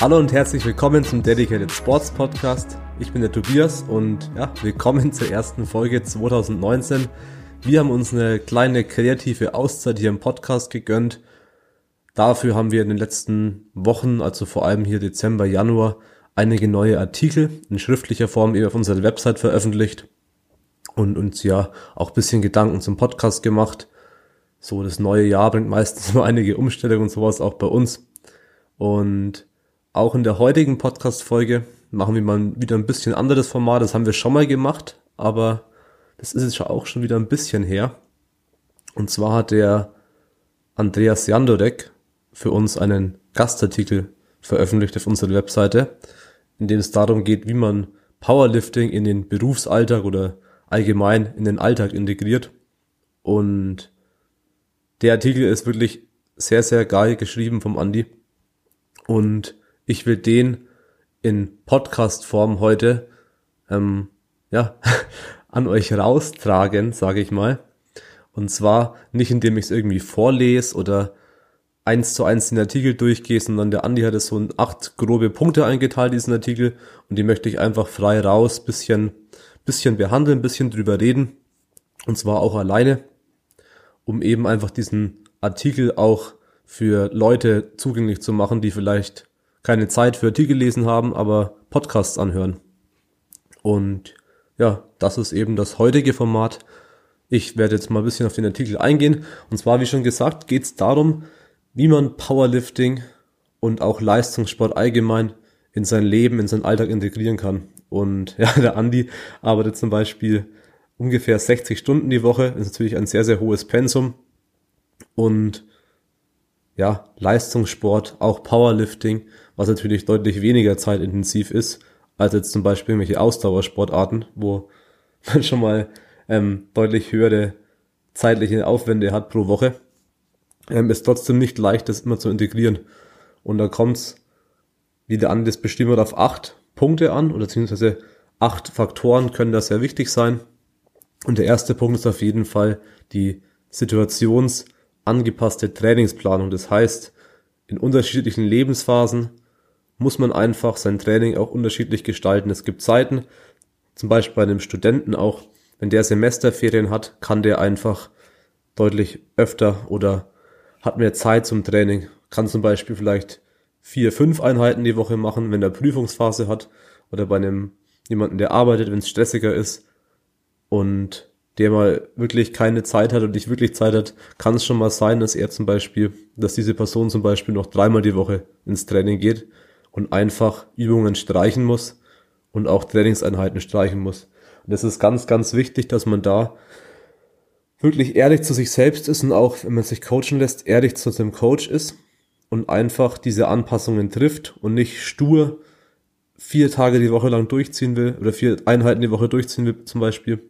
Hallo und herzlich willkommen zum Dedicated Sports Podcast. Ich bin der Tobias und ja, willkommen zur ersten Folge 2019. Wir haben uns eine kleine kreative Auszeit hier im Podcast gegönnt. Dafür haben wir in den letzten Wochen, also vor allem hier Dezember, Januar, einige neue Artikel in schriftlicher Form eben auf unserer Website veröffentlicht und uns ja auch bisschen Gedanken zum Podcast gemacht. So, das neue Jahr bringt meistens nur einige Umstellungen und sowas auch bei uns. Und auch in der heutigen Podcast-Folge machen wir mal wieder ein bisschen anderes Format. Das haben wir schon mal gemacht, aber das ist jetzt auch schon wieder ein bisschen her. Und zwar hat der Andreas Jandorek für uns einen Gastartikel veröffentlicht auf unserer Webseite, in dem es darum geht, wie man Powerlifting in den Berufsalltag oder allgemein in den Alltag integriert. Und der Artikel ist wirklich sehr, sehr geil geschrieben vom Andi. Und ich will den in Podcast-Form heute ähm, ja, an euch raustragen, sage ich mal. Und zwar nicht, indem ich es irgendwie vorlese oder eins zu eins den Artikel durchgehe, sondern der Andi hat es so in acht grobe Punkte eingeteilt, diesen Artikel, und die möchte ich einfach frei raus, bisschen, bisschen behandeln, bisschen drüber reden. Und zwar auch alleine, um eben einfach diesen Artikel auch für Leute zugänglich zu machen, die vielleicht keine Zeit für Artikel lesen haben, aber Podcasts anhören. Und ja, das ist eben das heutige Format. Ich werde jetzt mal ein bisschen auf den Artikel eingehen. Und zwar, wie schon gesagt, geht es darum, wie man Powerlifting und auch Leistungssport allgemein in sein Leben, in seinen Alltag integrieren kann. Und ja, der Andi arbeitet zum Beispiel ungefähr 60 Stunden die Woche. Ist natürlich ein sehr, sehr hohes Pensum. Und ja, Leistungssport, auch Powerlifting, was natürlich deutlich weniger zeitintensiv ist, als jetzt zum Beispiel irgendwelche Ausdauersportarten, wo man schon mal ähm, deutlich höhere zeitliche Aufwände hat pro Woche, ähm, ist trotzdem nicht leicht, das immer zu integrieren. Und da kommt's wieder an, das bestimmt auf acht Punkte an, oder beziehungsweise acht Faktoren können da sehr wichtig sein. Und der erste Punkt ist auf jeden Fall die Situations- angepasste Trainingsplanung. Das heißt, in unterschiedlichen Lebensphasen muss man einfach sein Training auch unterschiedlich gestalten. Es gibt Zeiten, zum Beispiel bei einem Studenten auch, wenn der Semesterferien hat, kann der einfach deutlich öfter oder hat mehr Zeit zum Training. Kann zum Beispiel vielleicht vier, fünf Einheiten die Woche machen, wenn er Prüfungsphase hat oder bei einem jemanden, der arbeitet, wenn es stressiger ist. Und der mal wirklich keine Zeit hat und nicht wirklich Zeit hat, kann es schon mal sein, dass er zum Beispiel, dass diese Person zum Beispiel noch dreimal die Woche ins Training geht und einfach Übungen streichen muss und auch Trainingseinheiten streichen muss. Und das ist ganz, ganz wichtig, dass man da wirklich ehrlich zu sich selbst ist und auch, wenn man sich coachen lässt, ehrlich zu seinem Coach ist und einfach diese Anpassungen trifft und nicht stur vier Tage die Woche lang durchziehen will oder vier Einheiten die Woche durchziehen will zum Beispiel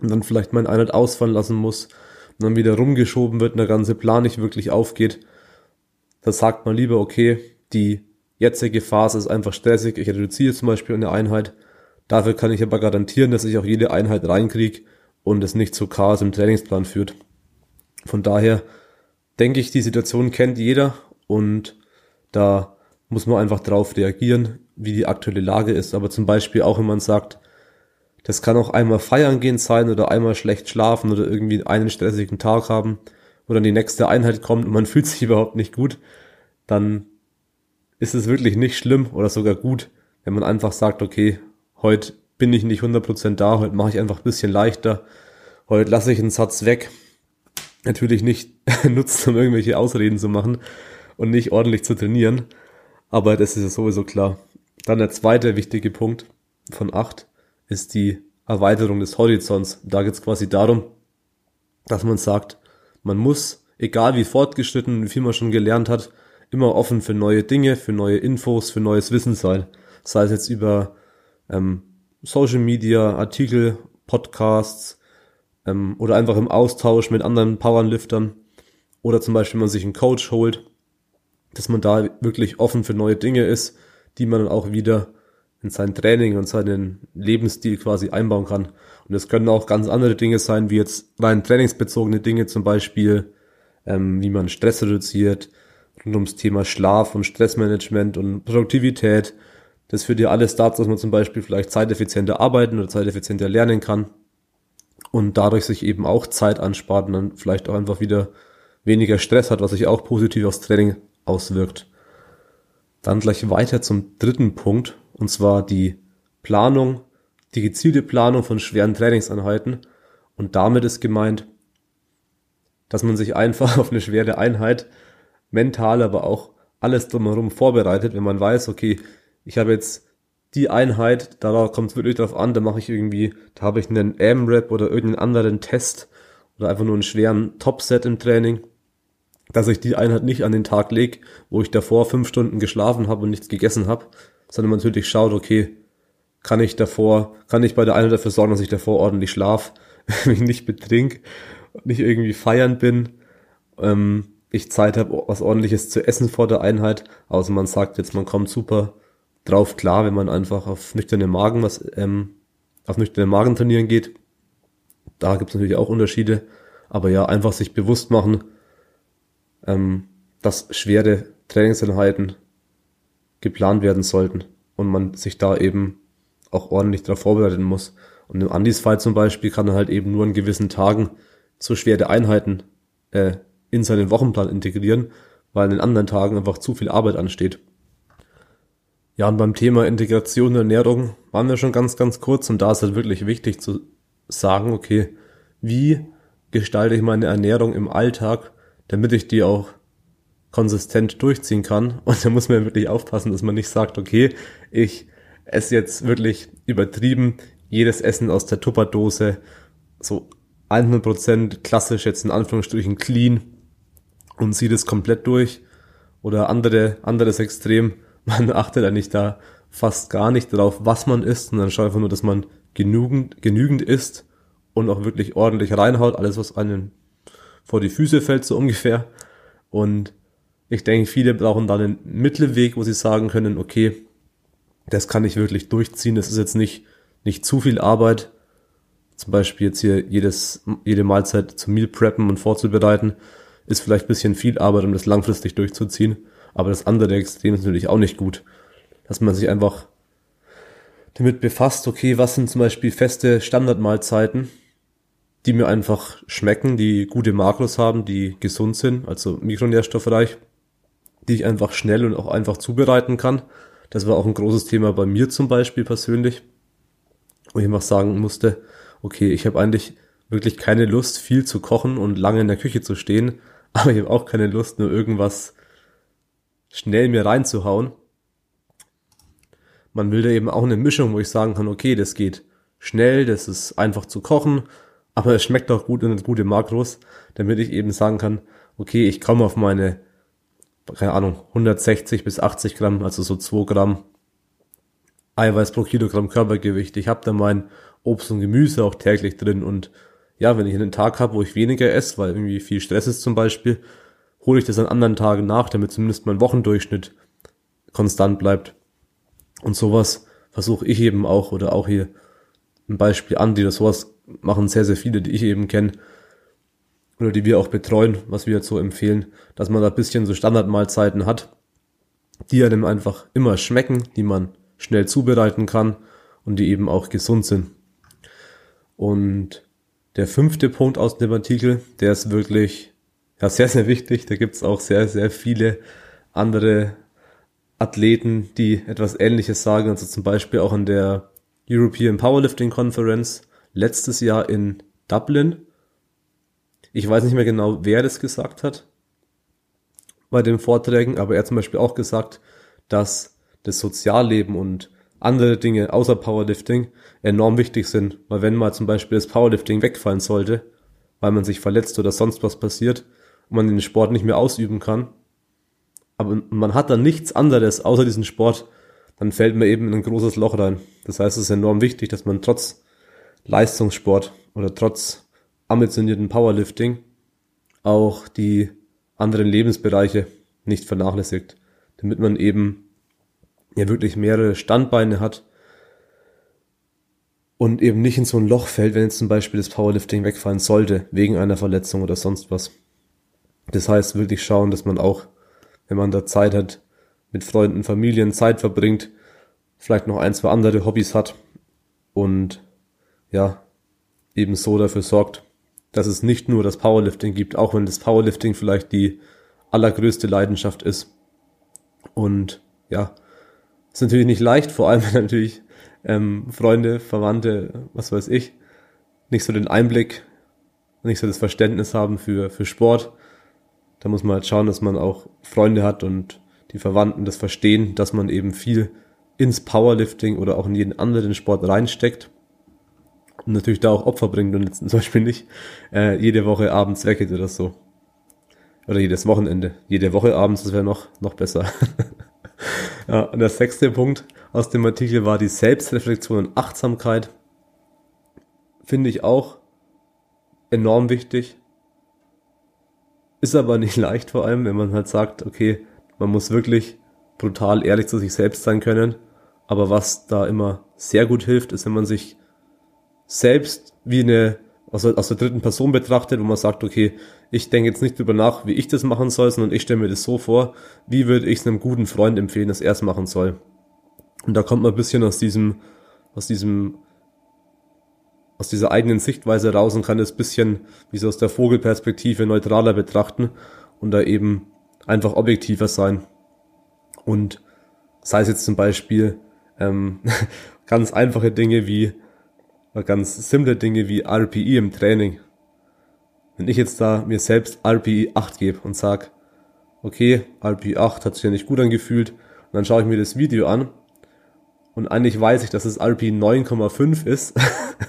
und dann vielleicht mal Einheit ausfallen lassen muss und dann wieder rumgeschoben wird und der ganze Plan nicht wirklich aufgeht, da sagt man lieber, okay, die jetzige Phase ist einfach stressig, ich reduziere zum Beispiel eine Einheit, dafür kann ich aber garantieren, dass ich auch jede Einheit reinkriege und es nicht zu Chaos im Trainingsplan führt. Von daher denke ich, die Situation kennt jeder und da muss man einfach drauf reagieren, wie die aktuelle Lage ist. Aber zum Beispiel auch, wenn man sagt, das kann auch einmal feiern gehen sein oder einmal schlecht schlafen oder irgendwie einen stressigen Tag haben, dann die nächste Einheit kommt und man fühlt sich überhaupt nicht gut, dann ist es wirklich nicht schlimm oder sogar gut, wenn man einfach sagt, okay, heute bin ich nicht 100% da, heute mache ich einfach ein bisschen leichter, heute lasse ich einen Satz weg. Natürlich nicht nutzen, um irgendwelche Ausreden zu machen und nicht ordentlich zu trainieren, aber das ist ja sowieso klar. Dann der zweite wichtige Punkt von acht ist die Erweiterung des Horizonts. Da geht es quasi darum, dass man sagt, man muss, egal wie fortgeschritten, wie viel man schon gelernt hat, immer offen für neue Dinge, für neue Infos, für neues Wissen sein. Sei es jetzt über ähm, Social Media, Artikel, Podcasts ähm, oder einfach im Austausch mit anderen Powerliftern oder zum Beispiel, wenn man sich einen Coach holt, dass man da wirklich offen für neue Dinge ist, die man dann auch wieder in sein Training und seinen Lebensstil quasi einbauen kann. Und es können auch ganz andere Dinge sein, wie jetzt rein trainingsbezogene Dinge, zum Beispiel, ähm, wie man Stress reduziert, rund ums Thema Schlaf und Stressmanagement und Produktivität. Das führt ja alles dazu, dass man zum Beispiel vielleicht zeiteffizienter arbeiten oder zeiteffizienter lernen kann und dadurch sich eben auch Zeit anspart und dann vielleicht auch einfach wieder weniger Stress hat, was sich auch positiv aufs Training auswirkt. Dann gleich weiter zum dritten Punkt, und zwar die Planung, die gezielte Planung von schweren Trainingseinheiten. Und damit ist gemeint, dass man sich einfach auf eine schwere Einheit mental, aber auch alles drumherum vorbereitet, wenn man weiß, okay, ich habe jetzt die Einheit, da kommt es wirklich darauf an, da mache ich irgendwie, da habe ich einen AM-Rap oder irgendeinen anderen Test oder einfach nur einen schweren Top-Set im Training, dass ich die Einheit nicht an den Tag lege, wo ich davor fünf Stunden geschlafen habe und nichts gegessen habe, sondern man natürlich schaut, okay, kann ich davor, kann ich bei der Einheit dafür sorgen, dass ich davor ordentlich schlaf, mich nicht betrink, nicht irgendwie feiern bin, ähm, ich Zeit habe, was ordentliches zu essen vor der Einheit, außer man sagt jetzt, man kommt super drauf klar, wenn man einfach auf nüchterne Magen was, ähm, auf nüchterne Magen trainieren geht. Da gibt es natürlich auch Unterschiede, aber ja, einfach sich bewusst machen, ähm, dass schwere Trainingseinheiten geplant werden sollten und man sich da eben auch ordentlich darauf vorbereiten muss. Und im Andis Fall zum Beispiel kann er halt eben nur an gewissen Tagen so schwere Einheiten äh, in seinen Wochenplan integrieren, weil an den anderen Tagen einfach zu viel Arbeit ansteht. Ja, und beim Thema Integration der Ernährung waren wir schon ganz, ganz kurz und da ist halt wirklich wichtig zu sagen, okay, wie gestalte ich meine Ernährung im Alltag, damit ich die auch konsistent durchziehen kann. Und da muss man wirklich aufpassen, dass man nicht sagt, okay, ich esse jetzt wirklich übertrieben jedes Essen aus der Tupperdose, so 100% klassisch jetzt in Anführungsstrichen clean und zieht es komplett durch. Oder andere, anderes Extrem, man achtet eigentlich da fast gar nicht darauf, was man isst, sondern schaut einfach nur, dass man genügend, genügend isst und auch wirklich ordentlich reinhaut, alles was einem vor die Füße fällt, so ungefähr. Und ich denke, viele brauchen dann einen Mittelweg, wo sie sagen können, okay, das kann ich wirklich durchziehen, das ist jetzt nicht, nicht zu viel Arbeit. Zum Beispiel jetzt hier jedes, jede Mahlzeit zu Meal preppen und vorzubereiten, ist vielleicht ein bisschen viel Arbeit, um das langfristig durchzuziehen. Aber das andere Extrem ist natürlich auch nicht gut. Dass man sich einfach damit befasst, okay, was sind zum Beispiel feste Standardmahlzeiten, die mir einfach schmecken, die gute Makros haben, die gesund sind, also mikronährstoffreich, die ich einfach schnell und auch einfach zubereiten kann. Das war auch ein großes Thema bei mir zum Beispiel persönlich, wo ich einfach sagen musste, okay, ich habe eigentlich wirklich keine Lust, viel zu kochen und lange in der Küche zu stehen, aber ich habe auch keine Lust, nur irgendwas schnell mir reinzuhauen. Man will da eben auch eine Mischung, wo ich sagen kann, okay, das geht schnell, das ist einfach zu kochen, aber es schmeckt auch gut und hat gute Makros, damit ich eben sagen kann, okay, ich komme auf meine, keine Ahnung, 160 bis 80 Gramm, also so 2 Gramm Eiweiß pro Kilogramm Körpergewicht. Ich habe da mein Obst und Gemüse auch täglich drin und ja, wenn ich einen Tag habe, wo ich weniger esse, weil irgendwie viel Stress ist zum Beispiel, hole ich das an anderen Tagen nach, damit zumindest mein Wochendurchschnitt konstant bleibt. Und sowas versuche ich eben auch, oder auch hier ein Beispiel an, die das sowas machen sehr, sehr viele, die ich eben kenne oder die wir auch betreuen, was wir jetzt so empfehlen, dass man da ein bisschen so Standardmahlzeiten hat, die einem einfach immer schmecken, die man schnell zubereiten kann und die eben auch gesund sind. Und der fünfte Punkt aus dem Artikel, der ist wirklich ja, sehr, sehr wichtig. Da gibt's auch sehr, sehr viele andere Athleten, die etwas Ähnliches sagen. Also zum Beispiel auch an der European Powerlifting Conference letztes Jahr in Dublin. Ich weiß nicht mehr genau, wer das gesagt hat bei den Vorträgen, aber er hat zum Beispiel auch gesagt, dass das Sozialleben und andere Dinge außer Powerlifting enorm wichtig sind, weil wenn mal zum Beispiel das Powerlifting wegfallen sollte, weil man sich verletzt oder sonst was passiert und man den Sport nicht mehr ausüben kann, aber man hat dann nichts anderes außer diesen Sport, dann fällt man eben in ein großes Loch rein. Das heißt, es ist enorm wichtig, dass man trotz Leistungssport oder trotz ambitionierten Powerlifting auch die anderen Lebensbereiche nicht vernachlässigt, damit man eben ja wirklich mehrere Standbeine hat, und eben nicht in so ein Loch fällt, wenn jetzt zum Beispiel das Powerlifting wegfallen sollte, wegen einer Verletzung oder sonst was. Das heißt, wirklich schauen, dass man auch, wenn man da Zeit hat, mit Freunden, Familien Zeit verbringt, vielleicht noch ein, zwei andere Hobbys hat und ja, eben so dafür sorgt, dass es nicht nur das Powerlifting gibt, auch wenn das Powerlifting vielleicht die allergrößte Leidenschaft ist. Und ja, ist natürlich nicht leicht, vor allem wenn natürlich ähm, Freunde, Verwandte, was weiß ich, nicht so den Einblick, nicht so das Verständnis haben für, für Sport. Da muss man halt schauen, dass man auch Freunde hat und die Verwandten das verstehen, dass man eben viel ins Powerlifting oder auch in jeden anderen Sport reinsteckt und natürlich da auch Opfer bringt und jetzt zum Beispiel nicht äh, jede Woche abends weggeht oder so. Oder jedes Wochenende. Jede Woche abends, das wäre noch, noch besser. ja, und der sechste Punkt aus dem Artikel war die Selbstreflexion und Achtsamkeit. Finde ich auch enorm wichtig. Ist aber nicht leicht vor allem, wenn man halt sagt, okay, man muss wirklich brutal ehrlich zu sich selbst sein können. Aber was da immer sehr gut hilft, ist, wenn man sich selbst wie eine aus der, aus der dritten Person betrachtet, wo man sagt, okay, ich denke jetzt nicht drüber nach, wie ich das machen soll, sondern ich stelle mir das so vor, wie würde ich es einem guten Freund empfehlen, dass er es machen soll. Und da kommt man ein bisschen aus diesem, aus diesem, aus dieser eigenen Sichtweise raus und kann das bisschen wie so aus der Vogelperspektive neutraler betrachten und da eben einfach objektiver sein. Und sei es jetzt zum Beispiel ähm, ganz einfache Dinge wie ganz simple Dinge wie RPI im Training. Wenn ich jetzt da mir selbst RPI 8 gebe und sag, okay, RPI 8 hat sich ja nicht gut angefühlt, und dann schaue ich mir das Video an und eigentlich weiß ich, dass es RPI 9,5 ist,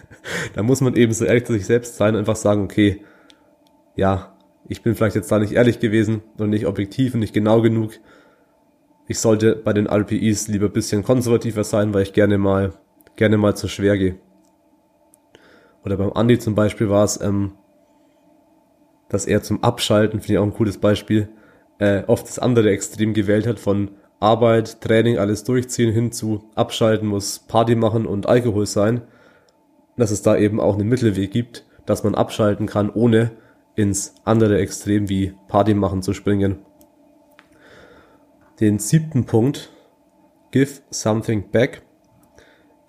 dann muss man eben so ehrlich zu sich selbst sein und einfach sagen, okay, ja, ich bin vielleicht jetzt da nicht ehrlich gewesen und nicht objektiv und nicht genau genug. Ich sollte bei den RPIs lieber bisschen konservativer sein, weil ich gerne mal, gerne mal zu schwer gehe. Oder beim Andi zum Beispiel war es, ähm, dass er zum Abschalten, finde ich auch ein cooles Beispiel, äh, oft das andere Extrem gewählt hat von Arbeit, Training, alles durchziehen hin zu Abschalten muss Party machen und Alkohol sein. Dass es da eben auch einen Mittelweg gibt, dass man abschalten kann, ohne ins andere Extrem wie Party machen zu springen. Den siebten Punkt, give something back,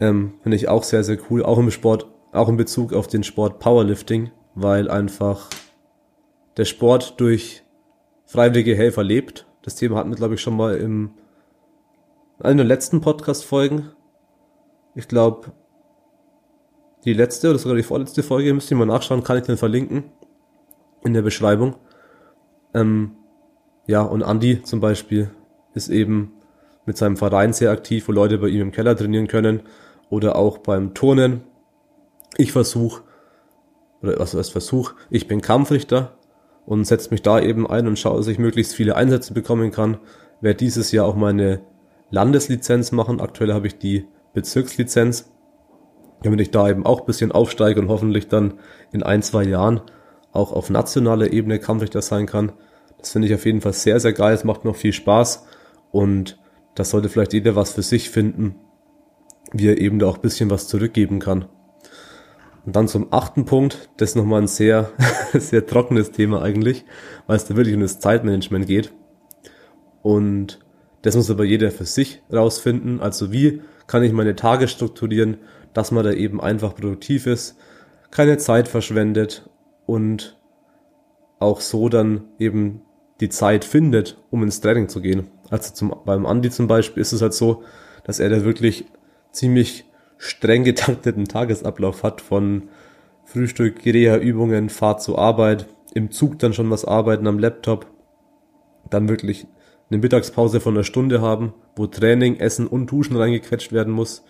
ähm, finde ich auch sehr, sehr cool, auch im Sport auch in Bezug auf den Sport Powerlifting, weil einfach der Sport durch freiwillige Helfer lebt. Das Thema hatten wir, glaube ich, schon mal im einer der letzten Podcast-Folgen. Ich glaube, die letzte oder sogar die vorletzte Folge, müsst ihr mal nachschauen, kann ich den verlinken in der Beschreibung. Ähm, ja, und Andy zum Beispiel ist eben mit seinem Verein sehr aktiv, wo Leute bei ihm im Keller trainieren können oder auch beim Turnen, ich versuche, oder was heißt Versuch, ich bin Kampfrichter und setze mich da eben ein und schaue, dass ich möglichst viele Einsätze bekommen kann. Werde dieses Jahr auch meine Landeslizenz machen. Aktuell habe ich die Bezirkslizenz, damit ich da eben auch ein bisschen aufsteige und hoffentlich dann in ein, zwei Jahren auch auf nationaler Ebene Kampfrichter sein kann. Das finde ich auf jeden Fall sehr, sehr geil. Es macht noch viel Spaß und das sollte vielleicht jeder was für sich finden, wie er eben da auch ein bisschen was zurückgeben kann. Und dann zum achten Punkt, das ist nochmal ein sehr, sehr trockenes Thema eigentlich, weil es da wirklich um das Zeitmanagement geht. Und das muss aber jeder für sich rausfinden. Also wie kann ich meine Tage strukturieren, dass man da eben einfach produktiv ist, keine Zeit verschwendet und auch so dann eben die Zeit findet, um ins Training zu gehen. Also zum, beim Andi zum Beispiel ist es halt so, dass er da wirklich ziemlich streng getakteten Tagesablauf hat von Frühstück, Reha-Übungen, Fahrt zur Arbeit, im Zug dann schon was arbeiten am Laptop, dann wirklich eine Mittagspause von einer Stunde haben, wo Training, Essen und Duschen reingequetscht werden muss.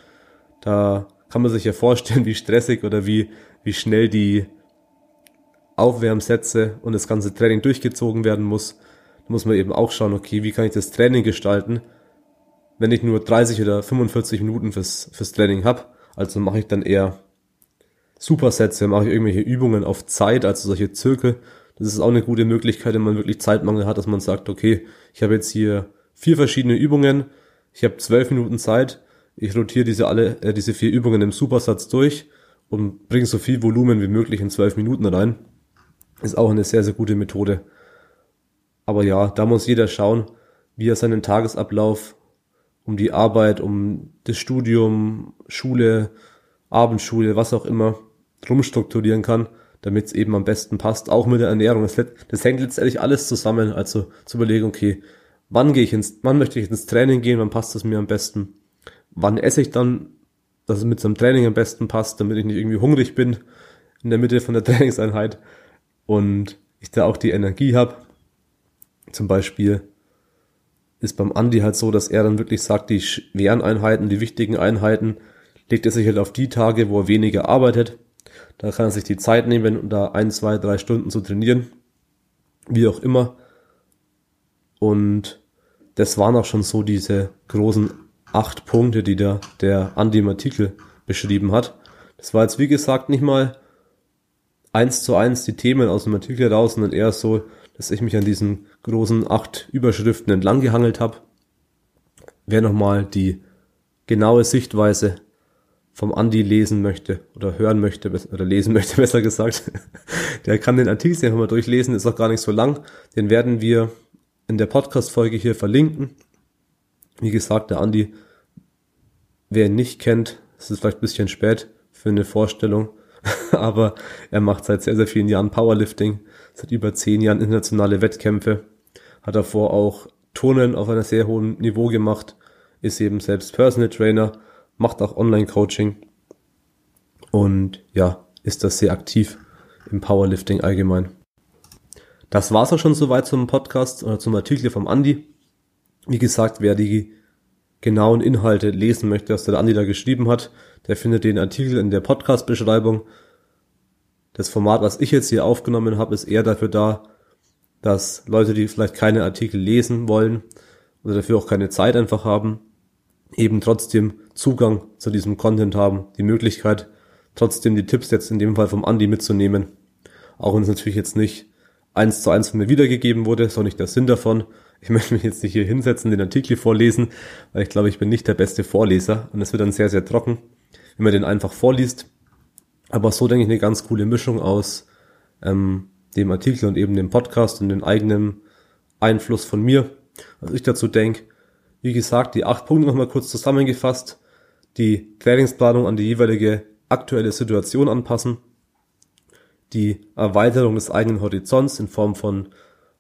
Da kann man sich ja vorstellen, wie stressig oder wie, wie schnell die Aufwärmsätze und das ganze Training durchgezogen werden muss. Da muss man eben auch schauen, okay, wie kann ich das Training gestalten, wenn ich nur 30 oder 45 Minuten fürs, fürs Training habe. Also mache ich dann eher Supersätze, mache ich irgendwelche Übungen auf Zeit, also solche Zirkel. Das ist auch eine gute Möglichkeit, wenn man wirklich Zeitmangel hat, dass man sagt, okay, ich habe jetzt hier vier verschiedene Übungen, ich habe zwölf Minuten Zeit, ich rotiere diese alle, äh, diese vier Übungen im Supersatz durch und bringe so viel Volumen wie möglich in zwölf Minuten rein. Ist auch eine sehr, sehr gute Methode. Aber ja, da muss jeder schauen, wie er seinen Tagesablauf um die Arbeit, um das Studium, Schule, Abendschule, was auch immer, rumstrukturieren kann, damit es eben am besten passt, auch mit der Ernährung. Das, das hängt letztendlich alles zusammen, also zu überlegen, okay, wann gehe ich ins, wann möchte ich ins Training gehen, wann passt es mir am besten, wann esse ich dann, dass es mit einem Training am besten passt, damit ich nicht irgendwie hungrig bin in der Mitte von der Trainingseinheit und ich da auch die Energie habe. Zum Beispiel ist beim Andi halt so, dass er dann wirklich sagt, die schweren Einheiten, die wichtigen Einheiten, legt er sich halt auf die Tage, wo er weniger arbeitet. Da kann er sich die Zeit nehmen, um da ein, zwei, drei Stunden zu trainieren. Wie auch immer. Und das waren auch schon so diese großen acht Punkte, die der, der Andi im Artikel beschrieben hat. Das war jetzt, wie gesagt, nicht mal eins zu eins die Themen aus dem Artikel raus, sondern eher so, dass ich mich an diesen großen acht Überschriften entlang gehangelt habe. Wer nochmal die genaue Sichtweise vom Andi lesen möchte oder hören möchte oder lesen möchte, besser gesagt, der kann den Artikel einfach mal durchlesen, ist auch gar nicht so lang. Den werden wir in der Podcast-Folge hier verlinken. Wie gesagt, der Andi, wer ihn nicht kennt, es ist vielleicht ein bisschen spät für eine Vorstellung, aber er macht seit sehr, sehr vielen Jahren Powerlifting, seit über zehn Jahren internationale Wettkämpfe, hat davor auch Turnen auf einem sehr hohen Niveau gemacht, ist eben selbst Personal Trainer, macht auch Online-Coaching und ja, ist das sehr aktiv im Powerlifting allgemein. Das war's auch schon soweit zum Podcast oder zum Artikel vom Andi. Wie gesagt, wer die genauen Inhalte lesen möchte, was der Andi da geschrieben hat, der findet den Artikel in der Podcast-Beschreibung. Das Format, was ich jetzt hier aufgenommen habe, ist eher dafür da, dass Leute, die vielleicht keine Artikel lesen wollen oder dafür auch keine Zeit einfach haben, eben trotzdem Zugang zu diesem Content haben, die Möglichkeit, trotzdem die Tipps jetzt in dem Fall vom Andi mitzunehmen. Auch wenn es natürlich jetzt nicht eins zu eins von mir wiedergegeben wurde, ist auch nicht der Sinn davon. Ich möchte mich jetzt nicht hier hinsetzen, den Artikel vorlesen, weil ich glaube, ich bin nicht der beste Vorleser und es wird dann sehr, sehr trocken, wenn man den einfach vorliest. Aber so denke ich eine ganz coole Mischung aus ähm, dem Artikel und eben dem Podcast und dem eigenen Einfluss von mir. Was ich dazu denke, wie gesagt, die acht Punkte nochmal kurz zusammengefasst, die Trainingsplanung an die jeweilige aktuelle Situation anpassen, die Erweiterung des eigenen Horizonts in Form von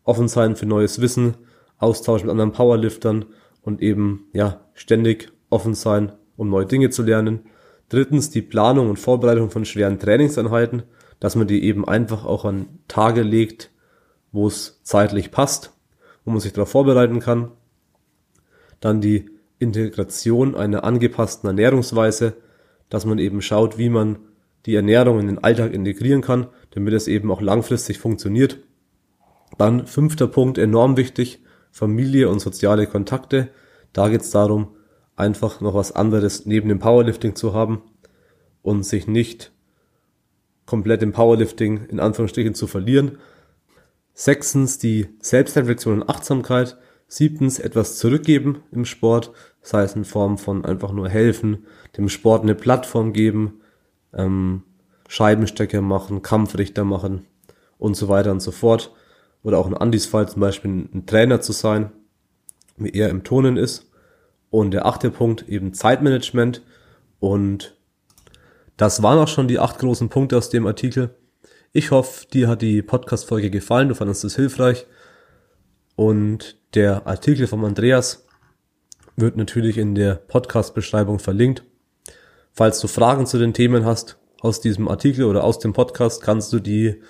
offen sein für neues Wissen, Austausch mit anderen Powerliftern und eben, ja, ständig offen sein, um neue Dinge zu lernen. Drittens die Planung und Vorbereitung von schweren Trainingseinheiten, dass man die eben einfach auch an Tage legt, wo es zeitlich passt, wo man sich darauf vorbereiten kann. Dann die Integration einer angepassten Ernährungsweise, dass man eben schaut, wie man die Ernährung in den Alltag integrieren kann, damit es eben auch langfristig funktioniert. Dann fünfter Punkt, enorm wichtig, Familie und soziale Kontakte. Da geht es darum, einfach noch was anderes neben dem Powerlifting zu haben und sich nicht komplett im Powerlifting in Anführungsstrichen zu verlieren. Sechstens die Selbstreflexion und Achtsamkeit. Siebtens etwas zurückgeben im Sport, sei es in Form von einfach nur helfen, dem Sport eine Plattform geben, ähm, Scheibenstecker machen, Kampfrichter machen und so weiter und so fort. Oder auch in Andys Fall zum Beispiel ein Trainer zu sein, wie er im Turnen ist. Und der achte Punkt eben Zeitmanagement. Und das waren auch schon die acht großen Punkte aus dem Artikel. Ich hoffe, dir hat die Podcast-Folge gefallen, du fandest es hilfreich. Und der Artikel von Andreas wird natürlich in der Podcast-Beschreibung verlinkt. Falls du Fragen zu den Themen hast aus diesem Artikel oder aus dem Podcast, kannst du die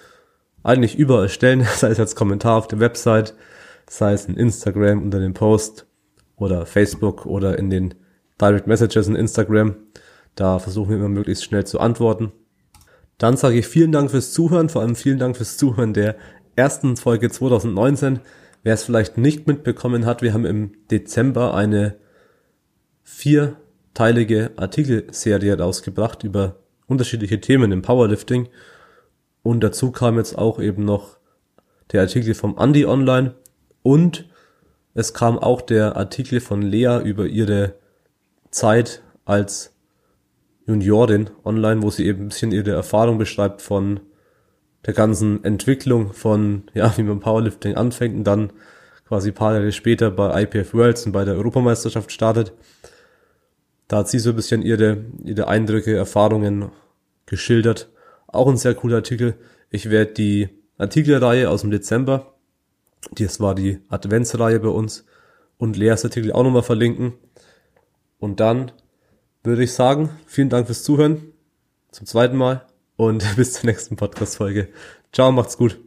eigentlich überall stellen, sei es als Kommentar auf der Website, sei es in Instagram unter dem Post oder Facebook oder in den Direct Messages in Instagram. Da versuchen wir immer möglichst schnell zu antworten. Dann sage ich vielen Dank fürs Zuhören, vor allem vielen Dank fürs Zuhören der ersten Folge 2019. Wer es vielleicht nicht mitbekommen hat, wir haben im Dezember eine vierteilige Artikelserie rausgebracht über unterschiedliche Themen im Powerlifting. Und dazu kam jetzt auch eben noch der Artikel vom Andy online und es kam auch der Artikel von Lea über ihre Zeit als Juniorin online, wo sie eben ein bisschen ihre Erfahrung beschreibt von der ganzen Entwicklung von, ja, wie man Powerlifting anfängt und dann quasi paar Jahre später bei IPF Worlds und bei der Europameisterschaft startet. Da hat sie so ein bisschen ihre, ihre Eindrücke, Erfahrungen geschildert. Auch ein sehr cooler Artikel. Ich werde die Artikelreihe aus dem Dezember, das war die Adventsreihe bei uns, und Leas Artikel auch nochmal verlinken. Und dann würde ich sagen, vielen Dank fürs Zuhören zum zweiten Mal und bis zur nächsten Podcast-Folge. Ciao, macht's gut.